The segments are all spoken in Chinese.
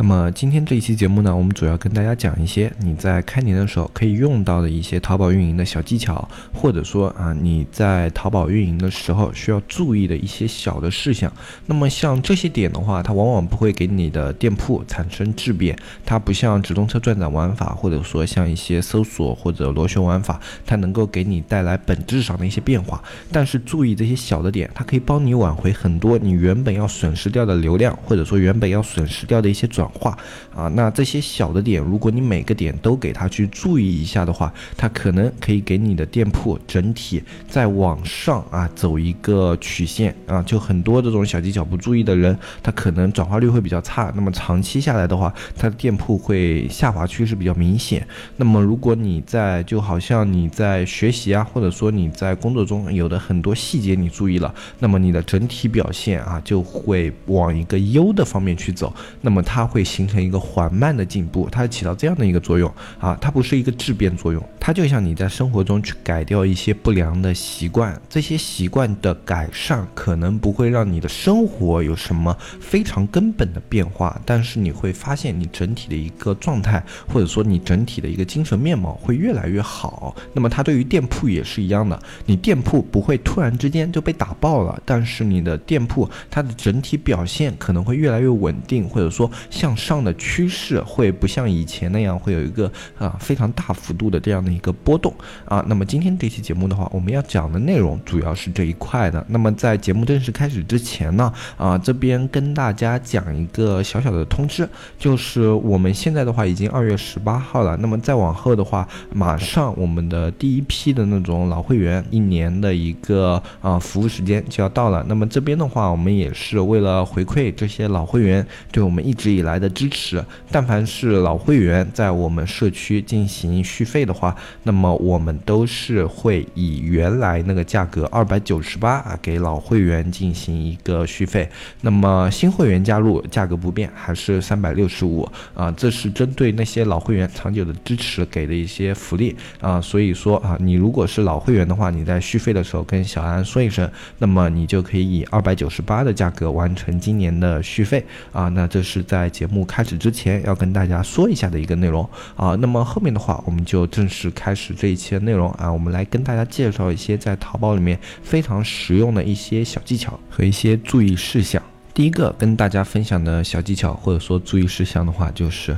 那么今天这一期节目呢，我们主要跟大家讲一些你在开年的时候可以用到的一些淘宝运营的小技巧，或者说啊你在淘宝运营的时候需要注意的一些小的事项。那么像这些点的话，它往往不会给你的店铺产生质变，它不像直通车转展玩法，或者说像一些搜索或者螺旋玩法，它能够给你带来本质上的一些变化。但是注意这些小的点，它可以帮你挽回很多你原本要损失掉的流量，或者说原本要损失掉的一些转。化啊，那这些小的点，如果你每个点都给他去注意一下的话，它可能可以给你的店铺整体再往上啊走一个曲线啊。就很多这种小技巧不注意的人，他可能转化率会比较差。那么长期下来的话，他的店铺会下滑趋势比较明显。那么如果你在就好像你在学习啊，或者说你在工作中有的很多细节你注意了，那么你的整体表现啊就会往一个优的方面去走。那么它会。会形成一个缓慢的进步，它起到这样的一个作用啊，它不是一个质变作用，它就像你在生活中去改掉一些不良的习惯，这些习惯的改善可能不会让你的生活有什么非常根本的变化，但是你会发现你整体的一个状态，或者说你整体的一个精神面貌会越来越好。那么它对于店铺也是一样的，你店铺不会突然之间就被打爆了，但是你的店铺它的整体表现可能会越来越稳定，或者说像。向上的趋势会不像以前那样会有一个啊非常大幅度的这样的一个波动啊。那么今天这期节目的话，我们要讲的内容主要是这一块的。那么在节目正式开始之前呢，啊这边跟大家讲一个小小的通知，就是我们现在的话已经二月十八号了。那么再往后的话，马上我们的第一批的那种老会员一年的一个啊服务时间就要到了。那么这边的话，我们也是为了回馈这些老会员对我们一直以来。来的支持，但凡是老会员在我们社区进行续费的话，那么我们都是会以原来那个价格二百九十八啊给老会员进行一个续费。那么新会员加入价格不变，还是三百六十五啊。这是针对那些老会员长久的支持给的一些福利啊。所以说啊，你如果是老会员的话，你在续费的时候跟小安说一声，那么你就可以以二百九十八的价格完成今年的续费啊。那这是在节目开始之前要跟大家说一下的一个内容啊，那么后面的话我们就正式开始这一期的内容啊，我们来跟大家介绍一些在淘宝里面非常实用的一些小技巧和一些注意事项。第一个跟大家分享的小技巧或者说注意事项的话，就是。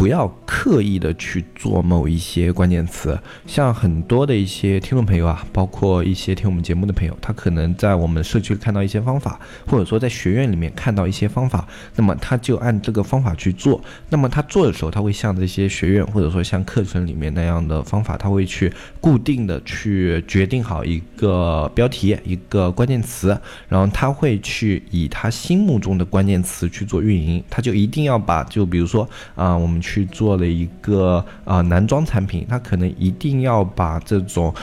不要刻意的去做某一些关键词，像很多的一些听众朋友啊，包括一些听我们节目的朋友，他可能在我们社区看到一些方法，或者说在学院里面看到一些方法，那么他就按这个方法去做。那么他做的时候，他会像这些学院或者说像课程里面那样的方法，他会去固定的去决定好一个标题、一个关键词，然后他会去以他心目中的关键词去做运营，他就一定要把就比如说啊，我们去。去做了一个啊男装产品，他可能一定要把这种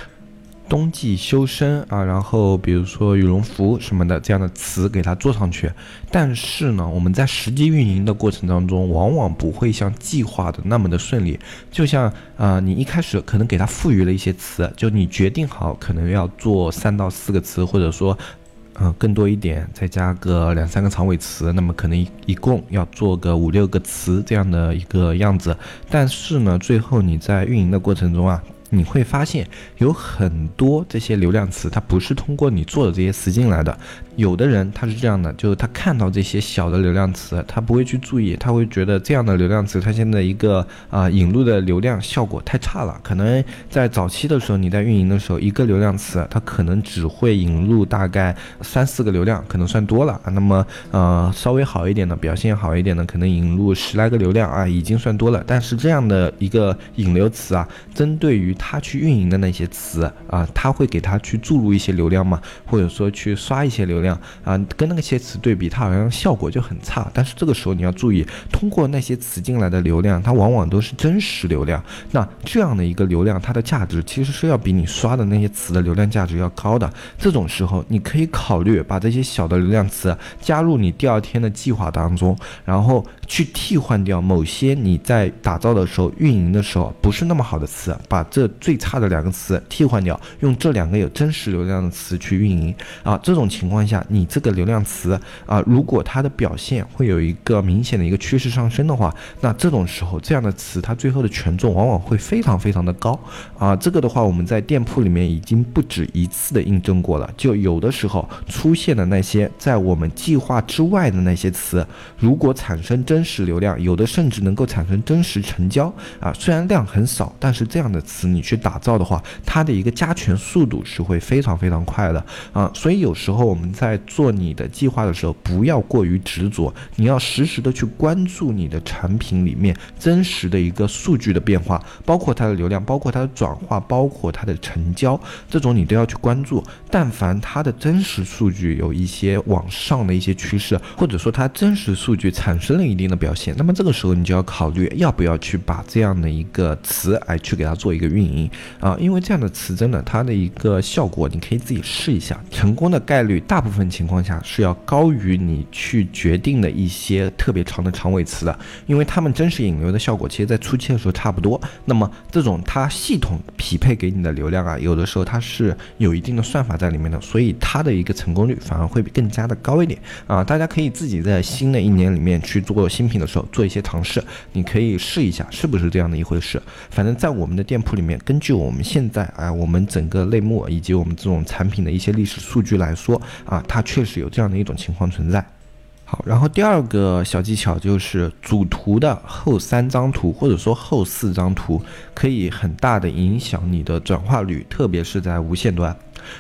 冬季修身啊，然后比如说羽绒服什么的这样的词给它做上去。但是呢，我们在实际运营的过程当中，往往不会像计划的那么的顺利。就像啊，你一开始可能给它赋予了一些词，就你决定好可能要做三到四个词，或者说。嗯，更多一点，再加个两三个长尾词，那么可能一一共要做个五六个词这样的一个样子。但是呢，最后你在运营的过程中啊。你会发现有很多这些流量词，它不是通过你做的这些词进来的。有的人他是这样的，就是他看到这些小的流量词，他不会去注意，他会觉得这样的流量词，它现在一个啊引入的流量效果太差了。可能在早期的时候，你在运营的时候，一个流量词它可能只会引入大概三四个流量，可能算多了。那么呃稍微好一点的，表现好一点的，可能引入十来个流量啊，已经算多了。但是这样的一个引流词啊，针对于他去运营的那些词啊，他会给他去注入一些流量嘛，或者说去刷一些流量啊，跟那些词对比，它好像效果就很差。但是这个时候你要注意，通过那些词进来的流量，它往往都是真实流量。那这样的一个流量，它的价值其实是要比你刷的那些词的流量价值要高的。这种时候，你可以考虑把这些小的流量词加入你第二天的计划当中，然后去替换掉某些你在打造的时候、运营的时候不是那么好的词，把这最差的两个词替换掉，用这两个有真实流量的词去运营啊。这种情况下，你这个流量词啊，如果它的表现会有一个明显的一个趋势上升的话，那这种时候这样的词它最后的权重往往会非常非常的高啊。这个的话，我们在店铺里面已经不止一次的印证过了，就有的时候出现的那些在我们计划之外的那些词，如果产生真真实流量，有的甚至能够产生真实成交啊。虽然量很少，但是这样的词你去打造的话，它的一个加权速度是会非常非常快的啊。所以有时候我们在做你的计划的时候，不要过于执着，你要实时的去关注你的产品里面真实的一个数据的变化，包括它的流量，包括它的转化，包括它的成交，这种你都要去关注。但凡它的真实数据有一些往上的一些趋势，或者说它真实数据产生了一定的表现，那么这个时候你就要考虑要不要去把这样的一个词来去给它做一个运营啊，因为这样的词真的它的一个效果你可以自己试一下，成功的概率大部分情况下是要高于你去决定的一些特别长的长尾词的，因为它们真实引流的效果其实在初期的时候差不多。那么这种它系统匹配给你的流量啊，有的时候它是有一定的算法在里面的，所以它的一个成功率反而会更加的高一点啊。大家可以自己在新的一年里面去做新品的时候做一些尝试，你可以试一下是不是这样的一回事。反正，在我们的店铺里面，根据我们现在啊，我们整个类目以及我们这种产品的一些历史数据来说啊，它确实有这样的一种情况存在。好，然后第二个小技巧就是主图的后三张图或者说后四张图，可以很大的影响你的转化率，特别是在无线端。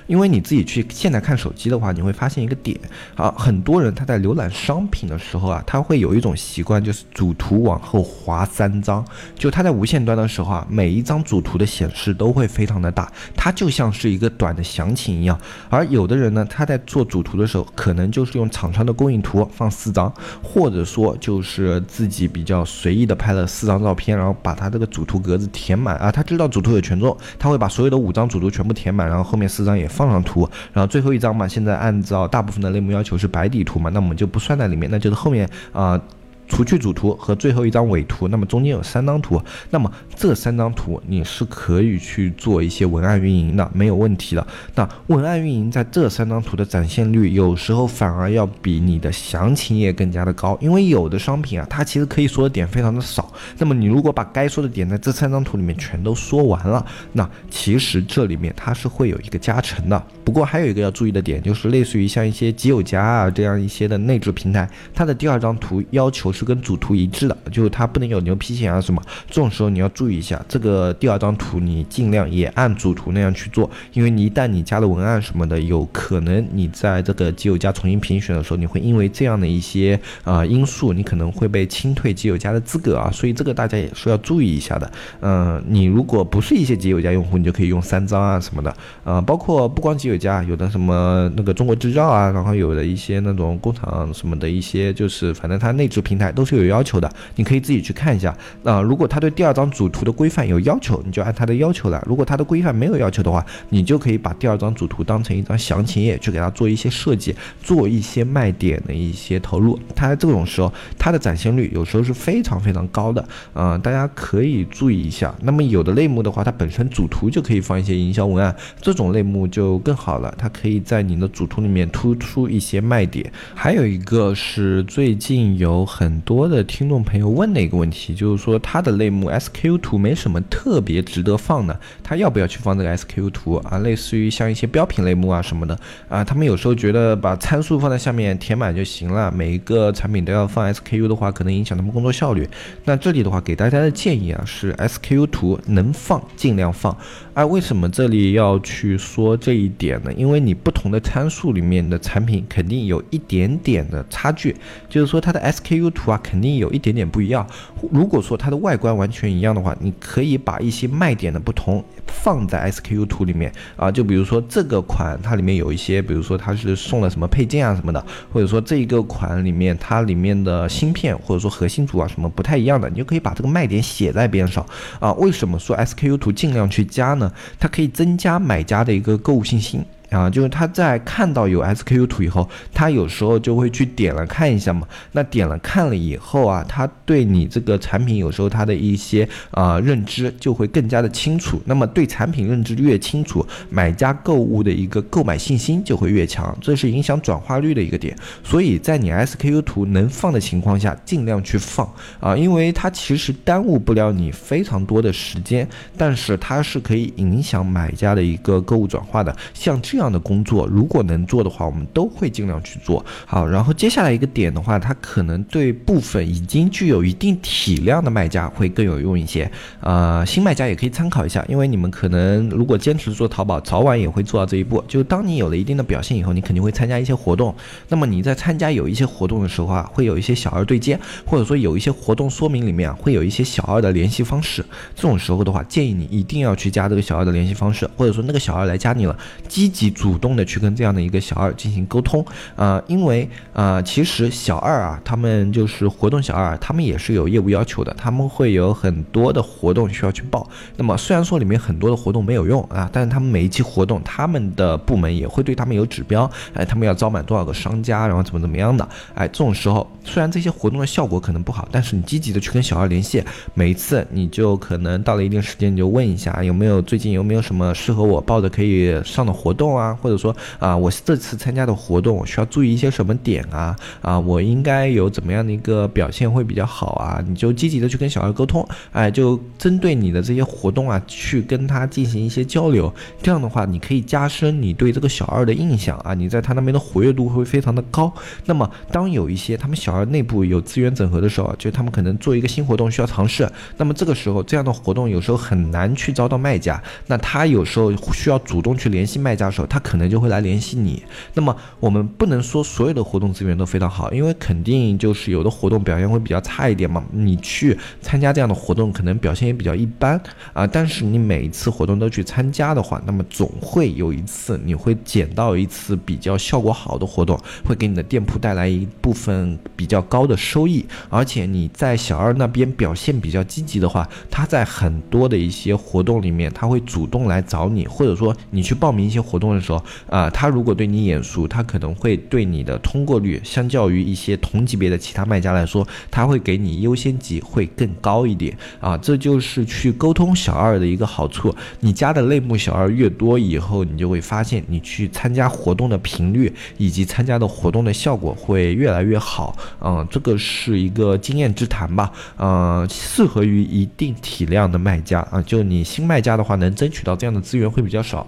因为你自己去现在看手机的话，你会发现一个点啊，很多人他在浏览商品的时候啊，他会有一种习惯，就是主图往后滑三张。就他在无线端的时候啊，每一张主图的显示都会非常的大，它就像是一个短的详情一样。而有的人呢，他在做主图的时候，可能就是用厂商的供应图放四张，或者说就是自己比较随意的拍了四张照片，然后把他这个主图格子填满啊。他知道主图有权重，他会把所有的五张主图全部填满，然后后面四张。也放上图，然后最后一张嘛，现在按照大部分的类目要求是白底图嘛，那我们就不算在里面，那就是后面啊。除去主图和最后一张尾图，那么中间有三张图，那么这三张图你是可以去做一些文案运营的，没有问题的。那文案运营在这三张图的展现率，有时候反而要比你的详情页更加的高，因为有的商品啊，它其实可以说的点非常的少。那么你如果把该说的点在这三张图里面全都说完了，那其实这里面它是会有一个加成的。不过还有一个要注意的点，就是类似于像一些极有家啊这样一些的内置平台，它的第二张图要求。是跟主图一致的，就是它不能有牛皮癣啊什么，这种时候你要注意一下，这个第二张图你尽量也按主图那样去做，因为你一旦你加了文案什么的，有可能你在这个基友家重新评选的时候，你会因为这样的一些啊因素，你可能会被清退基友家的资格啊，所以这个大家也是要注意一下的。嗯，你如果不是一些基友家用户，你就可以用三张啊什么的，啊，包括不光基友家，有的什么那个中国制造啊，然后有的一些那种工厂什么的一些，就是反正它内置平台。都是有要求的，你可以自己去看一下。那如果他对第二张主图的规范有要求，你就按他的要求来；如果他的规范没有要求的话，你就可以把第二张主图当成一张详情页去给他做一些设计，做一些卖点的一些投入。它这种时候，它的展现率有时候是非常非常高的。嗯，大家可以注意一下。那么有的类目的话，它本身主图就可以放一些营销文案，这种类目就更好了。它可以在你的主图里面突出一些卖点。还有一个是最近有很多的听众朋友问的一个问题，就是说它的类目 SKU 图没什么特别值得放的，他要不要去放这个 SKU 图啊？类似于像一些标品类目啊什么的啊，他们有时候觉得把参数放在下面填满就行了，每一个产品都要放 SKU 的话，可能影响他们工作效率。那这里的话，给大家的建议啊，是 SKU 图能放尽量放。啊，为什么这里要去说这一点呢？因为你不同的参数里面的产品肯定有一点点的差距，就是说它的 SKU 图。图啊，肯定有一点点不一样。如果说它的外观完全一样的话，你可以把一些卖点的不同放在 SKU 图里面啊，就比如说这个款它里面有一些，比如说它是送了什么配件啊什么的，或者说这一个款里面它里面的芯片或者说核心组啊什么不太一样的，你就可以把这个卖点写在边上啊。为什么说 SKU 图尽量去加呢？它可以增加买家的一个购物信心。啊，就是他在看到有 SKU 图以后，他有时候就会去点了看一下嘛。那点了看了以后啊，他对你这个产品有时候他的一些啊认知就会更加的清楚。那么对产品认知越清楚，买家购物的一个购买信心就会越强，这是影响转化率的一个点。所以在你 SKU 图能放的情况下，尽量去放啊，因为它其实耽误不了你非常多的时间，但是它是可以影响买家的一个购物转化的。像这。这样的工作，如果能做的话，我们都会尽量去做好。然后接下来一个点的话，它可能对部分已经具有一定体量的卖家会更有用一些。呃，新卖家也可以参考一下，因为你们可能如果坚持做淘宝，早晚也会做到这一步。就当你有了一定的表现以后，你肯定会参加一些活动。那么你在参加有一些活动的时候啊，会有一些小二对接，或者说有一些活动说明里面会有一些小二的联系方式。这种时候的话，建议你一定要去加这个小二的联系方式，或者说那个小二来加你了，积极。主动的去跟这样的一个小二进行沟通，呃，因为呃，其实小二啊，他们就是活动小二，他们也是有业务要求的，他们会有很多的活动需要去报。那么虽然说里面很多的活动没有用啊，但是他们每一期活动，他们的部门也会对他们有指标，哎，他们要招满多少个商家，然后怎么怎么样的，哎，这种时候虽然这些活动的效果可能不好，但是你积极的去跟小二联系，每一次你就可能到了一定时间，你就问一下有没有最近有没有什么适合我报的可以上的活动。啊，或者说啊，我这次参加的活动，我需要注意一些什么点啊？啊，我应该有怎么样的一个表现会比较好啊？你就积极的去跟小二沟通，哎，就针对你的这些活动啊，去跟他进行一些交流。这样的话，你可以加深你对这个小二的印象啊，你在他那边的活跃度会非常的高。那么，当有一些他们小二内部有资源整合的时候，就他们可能做一个新活动需要尝试，那么这个时候这样的活动有时候很难去招到卖家，那他有时候需要主动去联系卖家的时候。他可能就会来联系你。那么我们不能说所有的活动资源都非常好，因为肯定就是有的活动表现会比较差一点嘛。你去参加这样的活动，可能表现也比较一般啊。但是你每一次活动都去参加的话，那么总会有一次你会捡到一次比较效果好的活动，会给你的店铺带来一部分比较高的收益。而且你在小二那边表现比较积极的话，他在很多的一些活动里面，他会主动来找你，或者说你去报名一些活动。说啊，他如果对你眼熟，他可能会对你的通过率，相较于一些同级别的其他卖家来说，他会给你优先级会更高一点啊。这就是去沟通小二的一个好处。你加的类目小二越多，以后你就会发现，你去参加活动的频率以及参加的活动的效果会越来越好。嗯，这个是一个经验之谈吧。嗯，适合于一定体量的卖家啊，就你新卖家的话，能争取到这样的资源会比较少。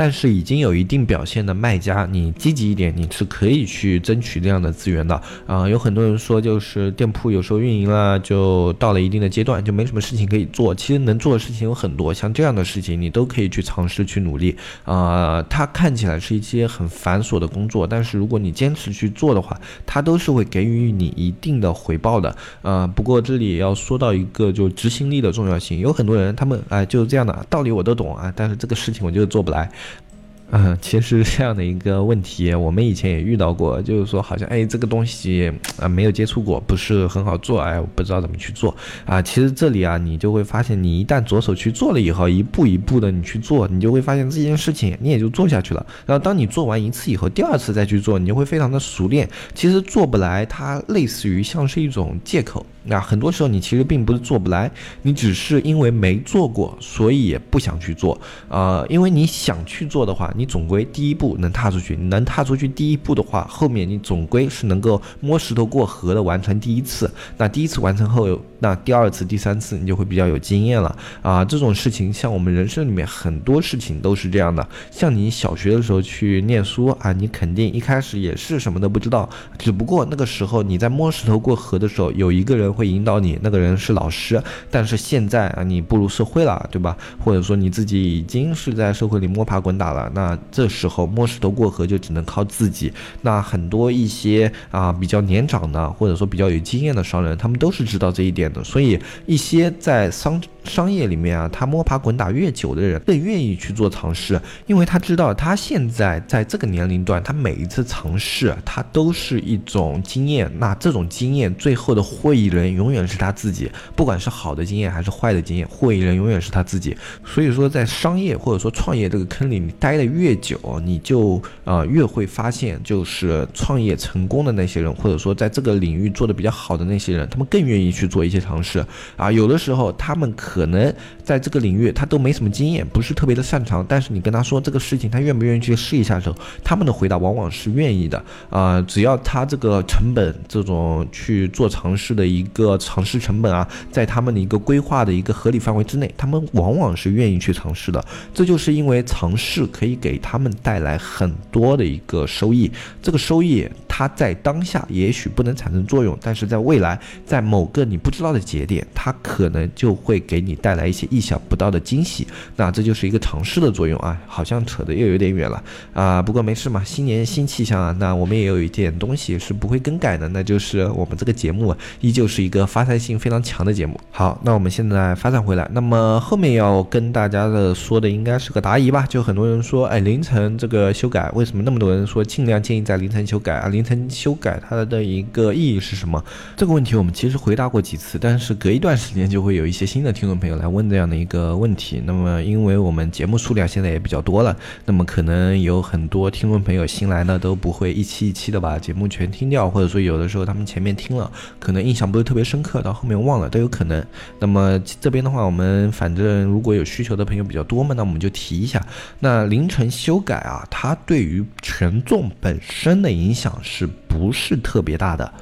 但是已经有一定表现的卖家，你积极一点，你是可以去争取这样的资源的啊。有很多人说，就是店铺有时候运营了，就到了一定的阶段，就没什么事情可以做。其实能做的事情有很多，像这样的事情，你都可以去尝试去努力啊。它看起来是一些很繁琐的工作，但是如果你坚持去做的话，它都是会给予你一定的回报的。呃，不过这里也要说到一个，就执行力的重要性。有很多人，他们哎就是这样的道理我都懂啊，但是这个事情我就是做不来。嗯，其实这样的一个问题，我们以前也遇到过，就是说好像哎，这个东西啊没有接触过，不是很好做，哎，我不知道怎么去做啊。其实这里啊，你就会发现，你一旦着手去做了以后，一步一步的你去做，你就会发现这件事情你也就做下去了。然后当你做完一次以后，第二次再去做，你就会非常的熟练。其实做不来，它类似于像是一种借口。那很多时候你其实并不是做不来，你只是因为没做过，所以也不想去做。呃，因为你想去做的话，你总归第一步能踏出去，你能踏出去第一步的话，后面你总归是能够摸石头过河的完成第一次。那第一次完成后，那第二次、第三次你就会比较有经验了啊。这种事情像我们人生里面很多事情都是这样的。像你小学的时候去念书啊，你肯定一开始也是什么都不知道，只不过那个时候你在摸石头过河的时候，有一个人会引导你，那个人是老师。但是现在啊，你步入社会了，对吧？或者说你自己已经是在社会里摸爬滚打了，那这时候摸石头过河就只能靠自己。那很多一些啊比较年长的，或者说比较有经验的商人，他们都是知道这一点所以一些在商商业里面啊，他摸爬滚打越久的人，更愿意去做尝试，因为他知道他现在在这个年龄段，他每一次尝试，他都是一种经验。那这种经验最后的获益人永远是他自己，不管是好的经验还是坏的经验，获益人永远是他自己。所以说，在商业或者说创业这个坑里，你待的越久，你就呃越会发现，就是创业成功的那些人，或者说在这个领域做的比较好的那些人，他们更愿意去做一些尝试啊。有的时候他们可可能在这个领域他都没什么经验，不是特别的擅长，但是你跟他说这个事情，他愿不愿意去试一下的时候，他们的回答往往是愿意的啊。只要他这个成本，这种去做尝试的一个尝试成本啊，在他们的一个规划的一个合理范围之内，他们往往是愿意去尝试的。这就是因为尝试可以给他们带来很多的一个收益，这个收益它在当下也许不能产生作用，但是在未来，在某个你不知道的节点，它可能就会给给你带来一些意想不到的惊喜。那这就是一个尝试的作用啊，好像扯得又有点远了啊。不过没事嘛，新年新气象啊。那我们也有一点东西是不会更改的，那就是我们这个节目依旧是一个发散性非常强的节目。好，那我们现在发散回来，那么后面要跟大家的说的应该是个答疑吧？就很多人说，哎，凌晨这个修改，为什么那么多人说尽量建议在凌晨修改啊？凌晨修改它的一个意义是什么？这个问题我们其实回答过几次，但是隔一段时间就会有一些新的听众朋友来问这样的一个问题。那么因为我们节目数量现在也比较多了，那么可能有很多听众朋友新来呢都不会一期一期的把节目全听掉，或者说有的时候他们前面听了，可能印象不是特别深刻，到后面忘了都有可能。那么这边的话，我们反正如果有需求的朋友比较多嘛，那我们就提一下。那凌晨修改啊，它对于权重本身的影响是不是特别大的？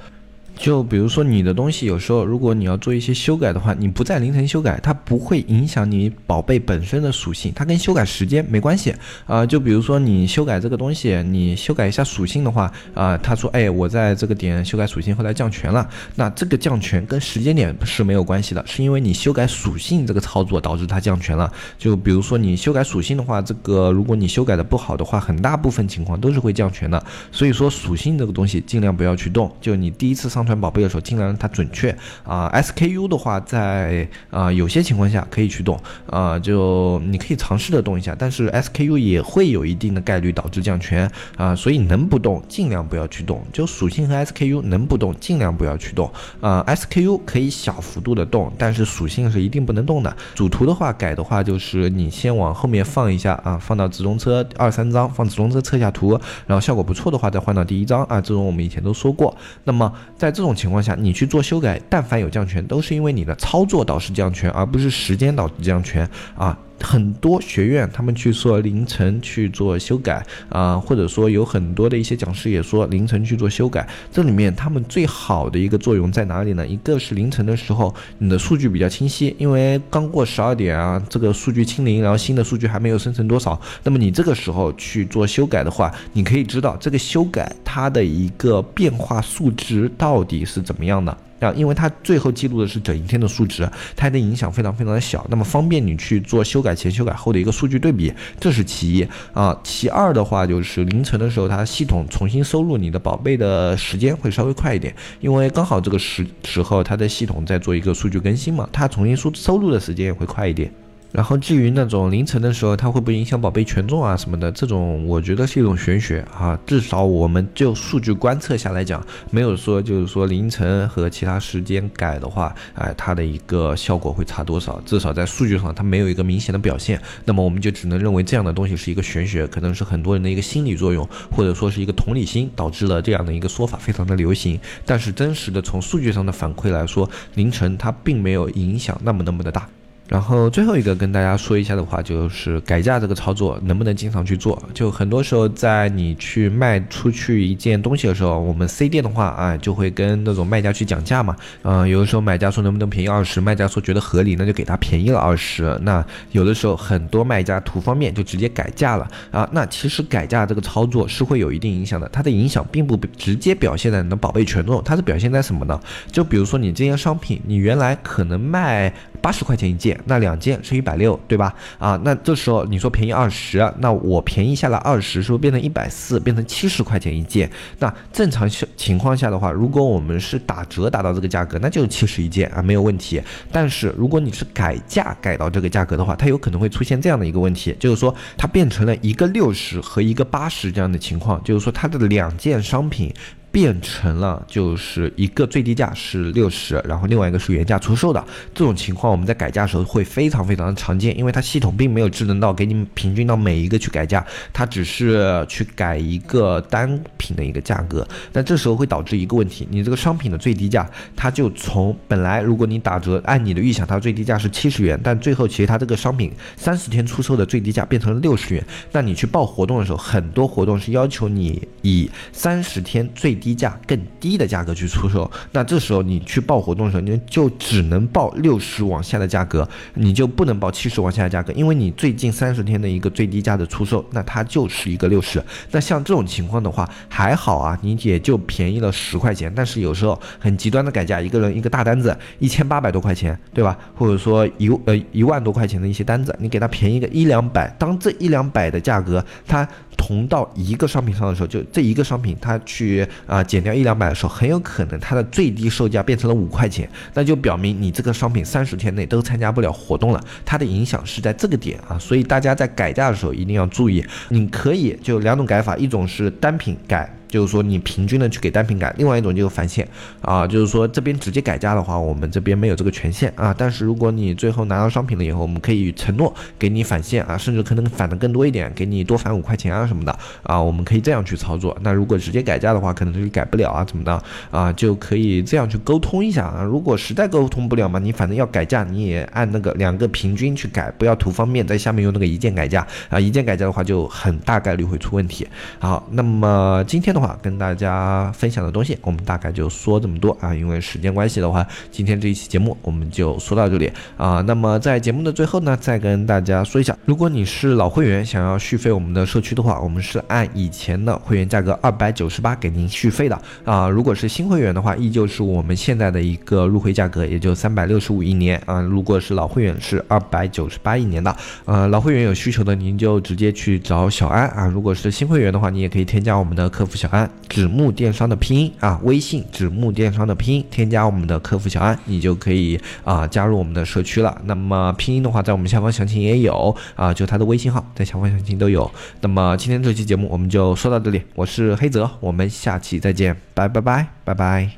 就比如说你的东西，有时候如果你要做一些修改的话，你不在凌晨修改，它不会影响你宝贝本身的属性，它跟修改时间没关系啊。就比如说你修改这个东西，你修改一下属性的话啊，他说哎，我在这个点修改属性，后来降权了，那这个降权跟时间点是没有关系的，是因为你修改属性这个操作导致它降权了。就比如说你修改属性的话，这个如果你修改的不好的话，很大部分情况都是会降权的。所以说属性这个东西尽量不要去动，就你第一次上。传宝贝的时候，尽量让它准确啊。SKU 的话，在啊有些情况下可以去动啊，就你可以尝试的动一下，但是 SKU 也会有一定的概率导致降权啊，所以能不动尽量不要去动。就属性和 SKU 能不动尽量不要去动啊。SKU 可以小幅度的动，但是属性是一定不能动的。主图的话改的话，就是你先往后面放一下啊，放到直通车二三张，放直通车测一下图，然后效果不错的话再换到第一张啊。这种我们以前都说过。那么在这种情况下，你去做修改，但凡有降权，都是因为你的操作导致降权，而不是时间导致降权啊。很多学院他们去说凌晨去做修改啊，或者说有很多的一些讲师也说凌晨去做修改。这里面他们最好的一个作用在哪里呢？一个是凌晨的时候，你的数据比较清晰，因为刚过十二点啊，这个数据清零，然后新的数据还没有生成多少。那么你这个时候去做修改的话，你可以知道这个修改它的一个变化数值到底是怎么样的。啊，因为它最后记录的是整一天的数值，它的影响非常非常的小，那么方便你去做修改前、修改后的一个数据对比，这是其一啊。其二的话就是凌晨的时候，它系统重新收录你的宝贝的时间会稍微快一点，因为刚好这个时时候它的系统在做一个数据更新嘛，它重新收收录的时间也会快一点。然后至于那种凌晨的时候，它会不会影响宝贝权重啊什么的？这种我觉得是一种玄学啊。至少我们就数据观测下来讲，没有说就是说凌晨和其他时间改的话，哎，它的一个效果会差多少？至少在数据上它没有一个明显的表现。那么我们就只能认为这样的东西是一个玄学，可能是很多人的一个心理作用，或者说是一个同理心导致了这样的一个说法非常的流行。但是真实的从数据上的反馈来说，凌晨它并没有影响那么那么的大。然后最后一个跟大家说一下的话，就是改价这个操作能不能经常去做？就很多时候在你去卖出去一件东西的时候，我们 C 店的话啊，就会跟那种卖家去讲价嘛。嗯，有的时候买家说能不能便宜二十，卖家说觉得合理，那就给他便宜了二十。那有的时候很多卖家图方便就直接改价了啊。那其实改价这个操作是会有一定影响的，它的影响并不直接表现在你的宝贝权重，它是表现在什么呢？就比如说你这件商品，你原来可能卖。八十块钱一件，那两件是一百六，对吧？啊，那这时候你说便宜二十，那我便宜下来二十，是不是变成一百四，变成七十块钱一件？那正常情况下的话，如果我们是打折打到这个价格，那就是七十一件啊，没有问题。但是如果你是改价改到这个价格的话，它有可能会出现这样的一个问题，就是说它变成了一个六十和一个八十这样的情况，就是说它的两件商品。变成了就是一个最低价是六十，然后另外一个是原价出售的这种情况，我们在改价的时候会非常非常的常见，因为它系统并没有智能到给你们平均到每一个去改价，它只是去改一个单品的一个价格。那这时候会导致一个问题，你这个商品的最低价，它就从本来如果你打折按你的预想，它最低价是七十元，但最后其实它这个商品三十天出售的最低价变成了六十元。那你去报活动的时候，很多活动是要求你以三十天最低低价更低的价格去出售，那这时候你去报活动的时候，你就只能报六十往下的价格，你就不能报七十往下的价格，因为你最近三十天的一个最低价的出售，那它就是一个六十。那像这种情况的话，还好啊，你也就便宜了十块钱。但是有时候很极端的改价，一个人一个大单子一千八百多块钱，对吧？或者说一呃一万多块钱的一些单子，你给他便宜个一两百，当这一两百的价格它。同到一个商品上的时候，就这一个商品，它去啊减掉一两百的时候，很有可能它的最低售价变成了五块钱，那就表明你这个商品三十天内都参加不了活动了，它的影响是在这个点啊，所以大家在改价的时候一定要注意，你可以就两种改法，一种是单品改。就是说你平均的去给单品改，另外一种就是返现啊，就是说这边直接改价的话，我们这边没有这个权限啊。但是如果你最后拿到商品了以后，我们可以承诺给你返现啊，甚至可能返的更多一点，给你多返五块钱啊什么的啊，我们可以这样去操作。那如果直接改价的话，可能就是改不了啊，怎么的啊，就可以这样去沟通一下啊。如果实在沟通不了嘛，你反正要改价，你也按那个两个平均去改，不要图方便在下面用那个一键改价啊，一键改价的话就很大概率会出问题。好，那么今天的。话跟大家分享的东西，我们大概就说这么多啊。因为时间关系的话，今天这一期节目我们就说到这里啊。那么在节目的最后呢，再跟大家说一下，如果你是老会员，想要续费我们的社区的话，我们是按以前的会员价格二百九十八给您续费的啊。如果是新会员的话，依旧是我们现在的一个入会价格，也就三百六十五一年啊。如果是老会员是二百九十八一年的，呃，老会员有需求的您就直接去找小安啊。如果是新会员的话，你也可以添加我们的客服小。安纸木电商的拼音啊，微信纸木电商的拼音，添加我们的客服小安，你就可以啊加入我们的社区了。那么拼音的话，在我们下方详情也有啊，就他的微信号在下方详情都有。那么今天这期节目我们就说到这里，我是黑泽，我们下期再见，拜拜拜拜拜。